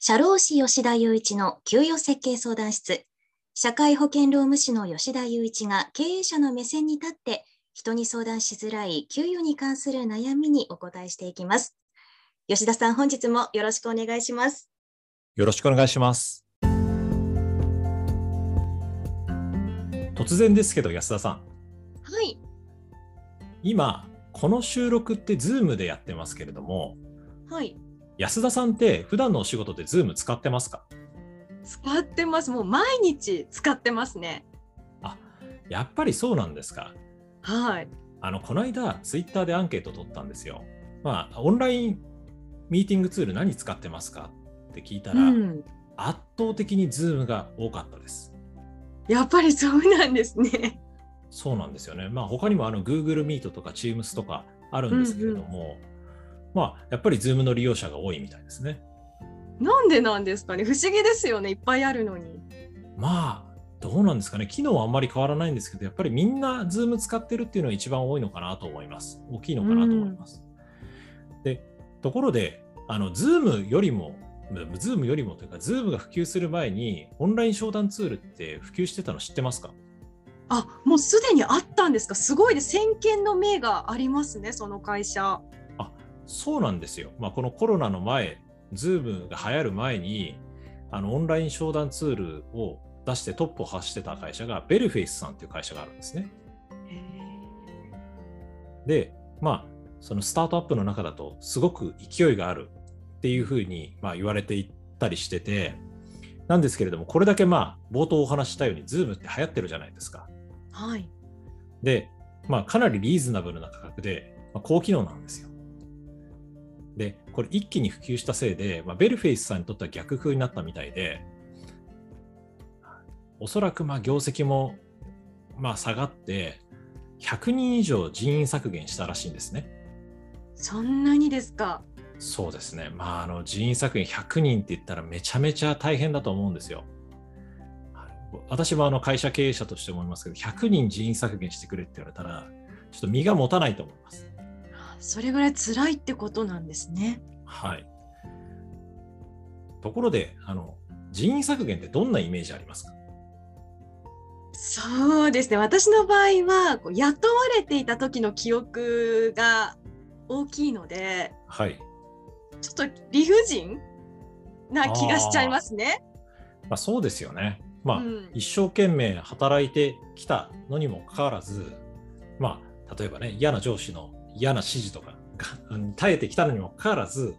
社労士吉田雄一の給与設計相談室。社会保険労務士の吉田雄一が経営者の目線に立って人に相談しづらい給与に関する悩みにお答えしていきます。吉田さん、本日もよろしくお願いします。よろしくお願いします。突然ですけど、安田さん。はい。今、この収録って Zoom でやってますけれども、はい。安田さんって普段のお仕事で Zoom 使ってますか？使ってます。もう毎日使ってますね。あ、やっぱりそうなんですか。はい。あの、この間、ツイッターでアンケート取ったんですよ。まあ、オンラインミーティングツール何使ってますかって聞いたら、うん、圧倒的に Zoom が多かったです。やっぱりそうなんですね。そうなんですよね。まあ、他にもあの Google Meet とか Teams とかあるんですけれども、うんうん、まあ、やっぱり Zoom の利用者が多いみたいですね。なんでなんですかね？不思議ですよねいっぱいあるのに。まあどうなんですかね機能はあんまり変わらないんですけどやっぱりみんな Zoom 使ってるっていうのが一番多いのかなと思います大きいのかなと思います。うん、でところであの Zoom よりも Zoom よりもというか Zoom が普及する前にオンライン商談ツールって普及してたの知ってますか？あもうすでにあったんですか？すごいで先見の明がありますねその会社。あそうなんですよ。まあ、このコロナの前 Zoom が流行る前に、あのオンライン商談ツールを出してトップを走ってた会社が、ベルフェイスさんっていう会社があるんですね。で、まあ、そのスタートアップの中だと、すごく勢いがあるっていうふうに、まあ、言われていったりしてて、なんですけれども、これだけまあ、冒頭お話したように、Zoom って流行ってるじゃないですか。はい。で、まあ、かなりリーズナブルな価格で、まあ、高機能なんですよ。で、これ一気に普及したせいで、まあ、ベルフェイスさんにとっては逆風になったみたいで、おそらくまあ業績もまあ下がって、100人以上人員削減したらしいんですね。そんなにですか？そうですね。まあ、あの人員削減100人って言ったらめちゃめちゃ大変だと思うんですよ。私もあの会社経営者として思いますけど、100人人員削減してくれって言われたら、ちょっと身が持たないと思います。それぐらい辛いってことなんですね。はい。ところで、あの人員削減ってどんなイメージありますか？そうですね私の場合は雇われていた時の記憶が大きいので、はい、ちょっと理不尽な気がしちゃいますね。まあ、そうですよね。まあ、うん、一生懸命働いてきたのにもかかわらず、まあ、例えばね嫌な上司の嫌な指示とか耐えてきたのにもかかわらず、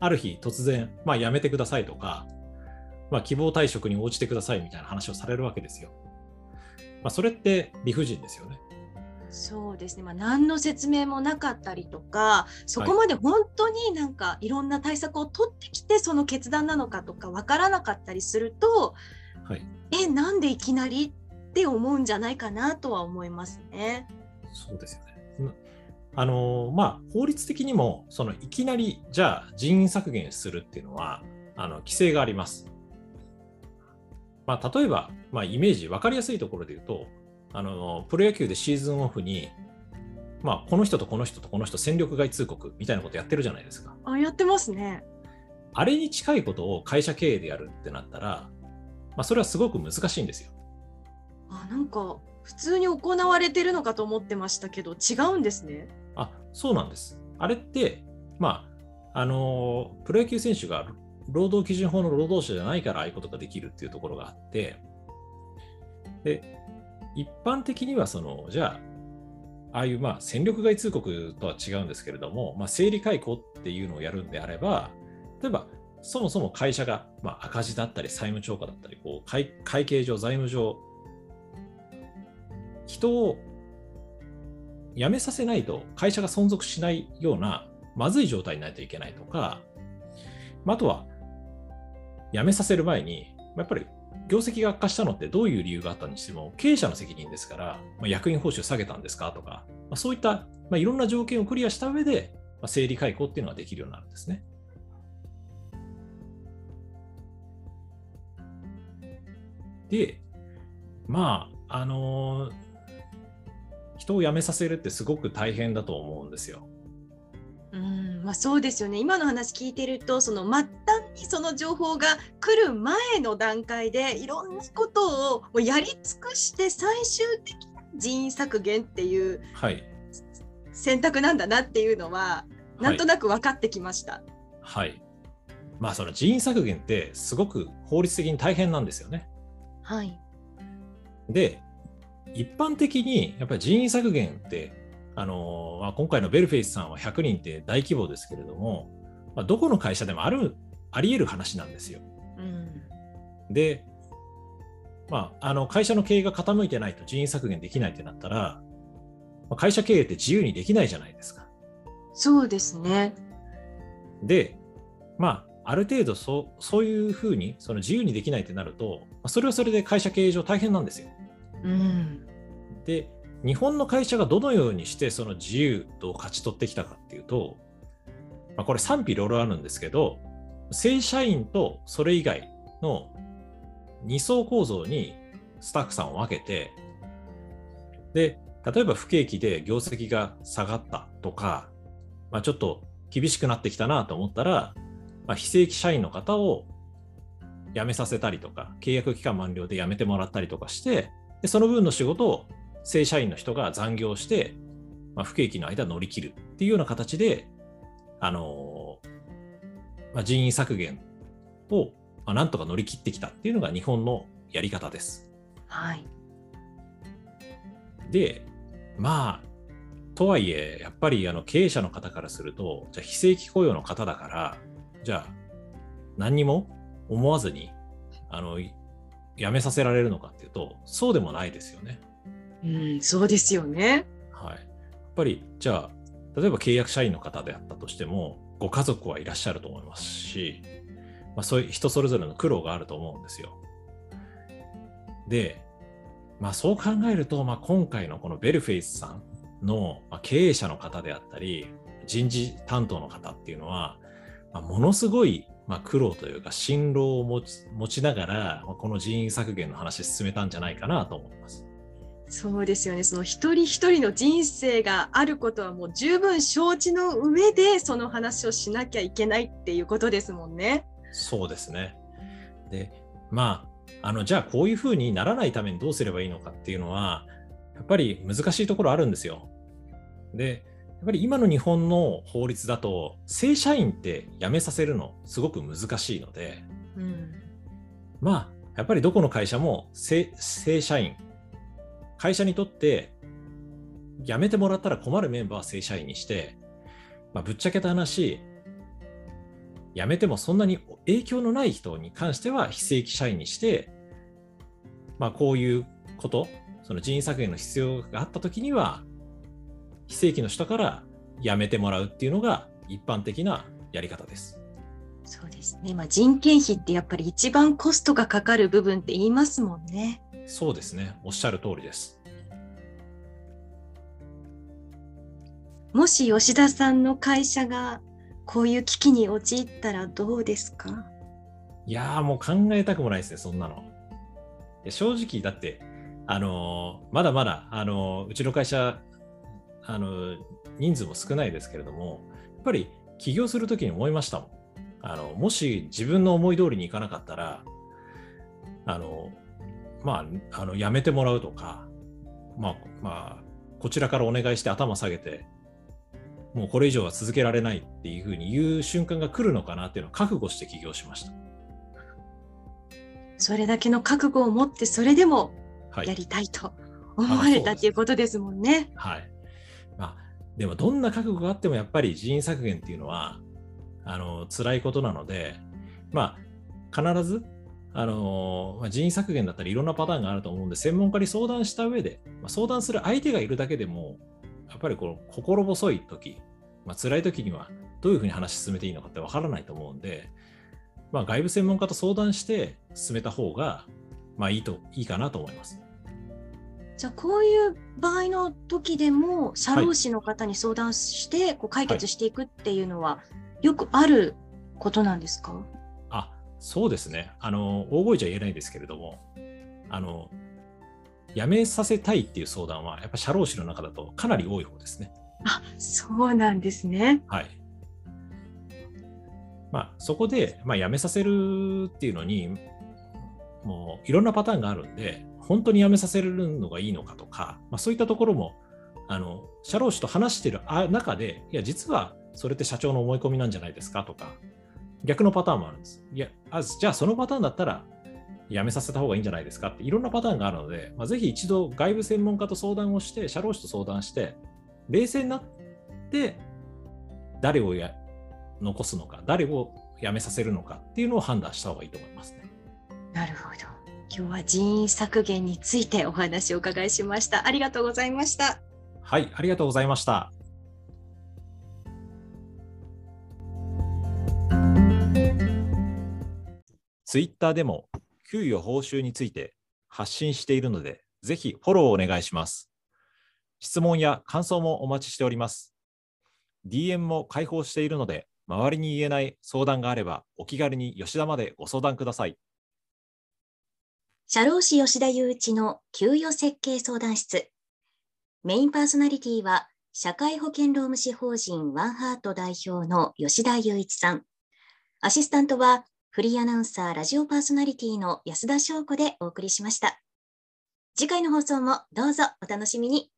ある日突然、まあ、辞めてくださいとか、まあ、希望退職に応じてくださいみたいな話をされるわけですよ。まあ、それって理不尽ですよね。そうですね、まあ、何の説明もなかったりとかそこまで本当になんかいろんな対策を取ってきてその決断なのかとか分からなかったりすると、はい、えなんでいきなりって思うんじゃないかなとは思いますね。そうですよね。あのまあ、法律的にもそのいきなりじゃあ人員削減するっていうのはあの規制があります。まあ、例えば、まあ、イメージ分かりやすいところで言うとあのプロ野球でシーズンオフに、まあ、この人とこの人とこの人戦力外通告みたいなことやってるじゃないですか。あやってますね。あれに近いことを会社経営でやるってなったら、まあ、それはすごく難しいんですよ。あなんか普通に行われてるのかと思ってましたけど違うんですね。あそうなんです。あれって、まあ、あのプロ野球選手が労働基準法の労働者じゃないからああいうことができるっていうところがあって、で、一般的にはその、じゃあ、ああいうまあ戦力外通告とは違うんですけれども、まあ、整理解雇っていうのをやるんであれば、例えば、そもそも会社がまあ赤字だったり債務超過だったりこう会、会計上、財務上、人を辞めさせないと会社が存続しないようなまずい状態にないといけないとか、あとは辞めさせる前に、やっぱり業績が悪化したのってどういう理由があったにしても、経営者の責任ですから、ま、役員報酬下げたんですかとか、そういった、ま、いろんな条件をクリアした上で、ま、整理解雇っていうのができるようになるんですね。で、まあ、あのー人を辞めさせるってすごく大変だと思うんですよ。うんまあ、そうですよね今の話聞いてるとその末端にその情報が来る前の段階でいろんなことをもうやり尽くして最終的な人員削減っていう選択なんだなっていうのは、なんとなく分かってきました。はい、はい、まあその人員削減ってすごく法律的に大変なんですよね。はい、で一般的にやっぱり人員削減ってあのまあ、今回のベルフェイスさんは100人って大規模ですけれども、まあ、どこの会社でもあるあり得る話なんですよ。うん、で、まあ、あの会社の経営が傾いてないと人員削減できないってなったら、まあ、会社経営って自由にできないじゃないですか。そうですね。で、まあ、ある程度そうそういうふうにその自由にできないってなると、まあ、それはそれで会社経営上大変なんですよ。うん、で日本の会社がどのようにしてその自由度を勝ち取ってきたかっていうと、まあ、これ賛否両論あるんですけど、正社員とそれ以外の2層構造にスタッフさんを分けて、で、例えば不景気で業績が下がったとか、まあ、ちょっと厳しくなってきたなと思ったら、まあ、非正規社員の方を辞めさせたりとか、契約期間満了で辞めてもらったりとかして、でその分の仕事を正社員の人が残業して、まあ、不景気の間乗り切るっていうような形で、あのー、まあ、人員削減を、まあ、なんとか乗り切ってきたっていうのが日本のやり方です。はい。で、まあ、とはいえ、やっぱりあの経営者の方からすると、じゃあ非正規雇用の方だから、じゃあ何にも思わずに、あの、辞めさせられるのかっていうと、そうでもないですよね。うん、そうですよね。はい。やっぱり、じゃあ、例えば契約社員の方であったとしても、ご家族はいらっしゃると思いますし、まあ、そういう人それぞれの苦労があると思うんですよ。で、まあ、そう考えると、まあ、今回のこのベルフェイスさんの経営者の方であったり、人事担当の方っていうのは、まあ、ものすごいまあ、苦労というか辛労を持ち持ちながら、まあ、この人員削減の話進めたんじゃないかなと思います。そうですよねその一人一人の人生があることはもう十分承知の上でその話をしなきゃいけないっていうことですもんね。そうですねでまああのじゃあこういうふうにならないためにどうすればいいのかっていうのはやっぱり難しいところあるんですよ。でやっぱり今の日本の法律だと正社員って辞めさせるのすごく難しいので、うん、まあやっぱりどこの会社も正社員。会社にとって辞めてもらったら困るメンバーは正社員にして、まあ、ぶっちゃけた話、辞めてもそんなに影響のない人に関しては非正規社員にして、まあ、こういうこと、その人員削減の必要があったときには、非正規の人から辞めてもらうっていうのが一般的なやり方です。そうですね、まあ、人件費ってやっぱり一番コストがかかる部分って言いますもんね。そうですね。おっしゃる通りです。もし吉田さんの会社がこういう危機に陥ったらどうですか？いやもう考えたくもないですね、そんなの。正直、だって、あのー、まだまだ、あのー、うちの会社、あのー、人数も少ないですけれども、やっぱり起業するときに思いましたもん。あのもし自分の思い通りにいかなかったら、あのまあ、あのやめてもらうとか、まあ、まあ、こちらからお願いして頭下げて、もうこれ以上は続けられないっていうふうに言う瞬間が来るのかなっていうのを覚悟して起業しました。それだけの覚悟を持って、それでもやりたいと思われたっていうことですもんね。はい。でもどんな覚悟があってもやっぱり人員削減っていうのは、あの辛いことなので、まあ、必ずあの、人員削減だったりいろんなパターンがあると思うんで、専門家に相談した上で、まあ、相談する相手がいるだけでも、やっぱりこの心細い時、まあ辛い時にはどういうふうに話進めていいのかってわからないと思うんで、まあ、外部専門家と相談して進めた方が、まあいいと、いいかなと思います。じゃあこういう場合の時でも社労士の方に相談してこう解決していくっていうのはよくあることなんですか、はいそうですね。あの、大声じゃ言えないですけれども、あの、辞めさせたいっていう相談は、やっぱ社労士の中だとかなり多い方ですね。あ、そうなんですね。はい。まあ、そこで、まあ、辞めさせるっていうのに、もういろんなパターンがあるんで、本当に辞めさせるのがいいのかとか、まあ、そういったところも、あの社労士と話してる中で、いや、実はそれって社長の思い込みなんじゃないですかとか、逆のパターンもあるんです。いや、あじゃあそのパターンだったら、辞めさせた方がいいんじゃないですかっていろんなパターンがあるので、まあ、ぜひ一度外部専門家と相談をして、社労士と相談して、冷静になって、誰をや残すのか、誰を辞めさせるのかっていうのを判断した方がいいと思いますね。なるほど。今日は人員削減についてお話をお伺いしました。ありがとうございました。はい、ありがとうございました。ツイッターでも給与報酬について発信しているので、ぜひフォローをお願いします。質問や感想もお待ちしております。DM も開放しているので、周りに言えない相談があれば、お気軽に吉田までご相談ください。社労士吉田雄一の給与設計相談室。メインパーソナリティは、社会保険労務士法人ワンハート代表の吉田雄一さん。アシスタントは、フリーアナウンサー、ラジオパーソナリティの安田翔子でお送りしました。次回の放送もどうぞお楽しみに。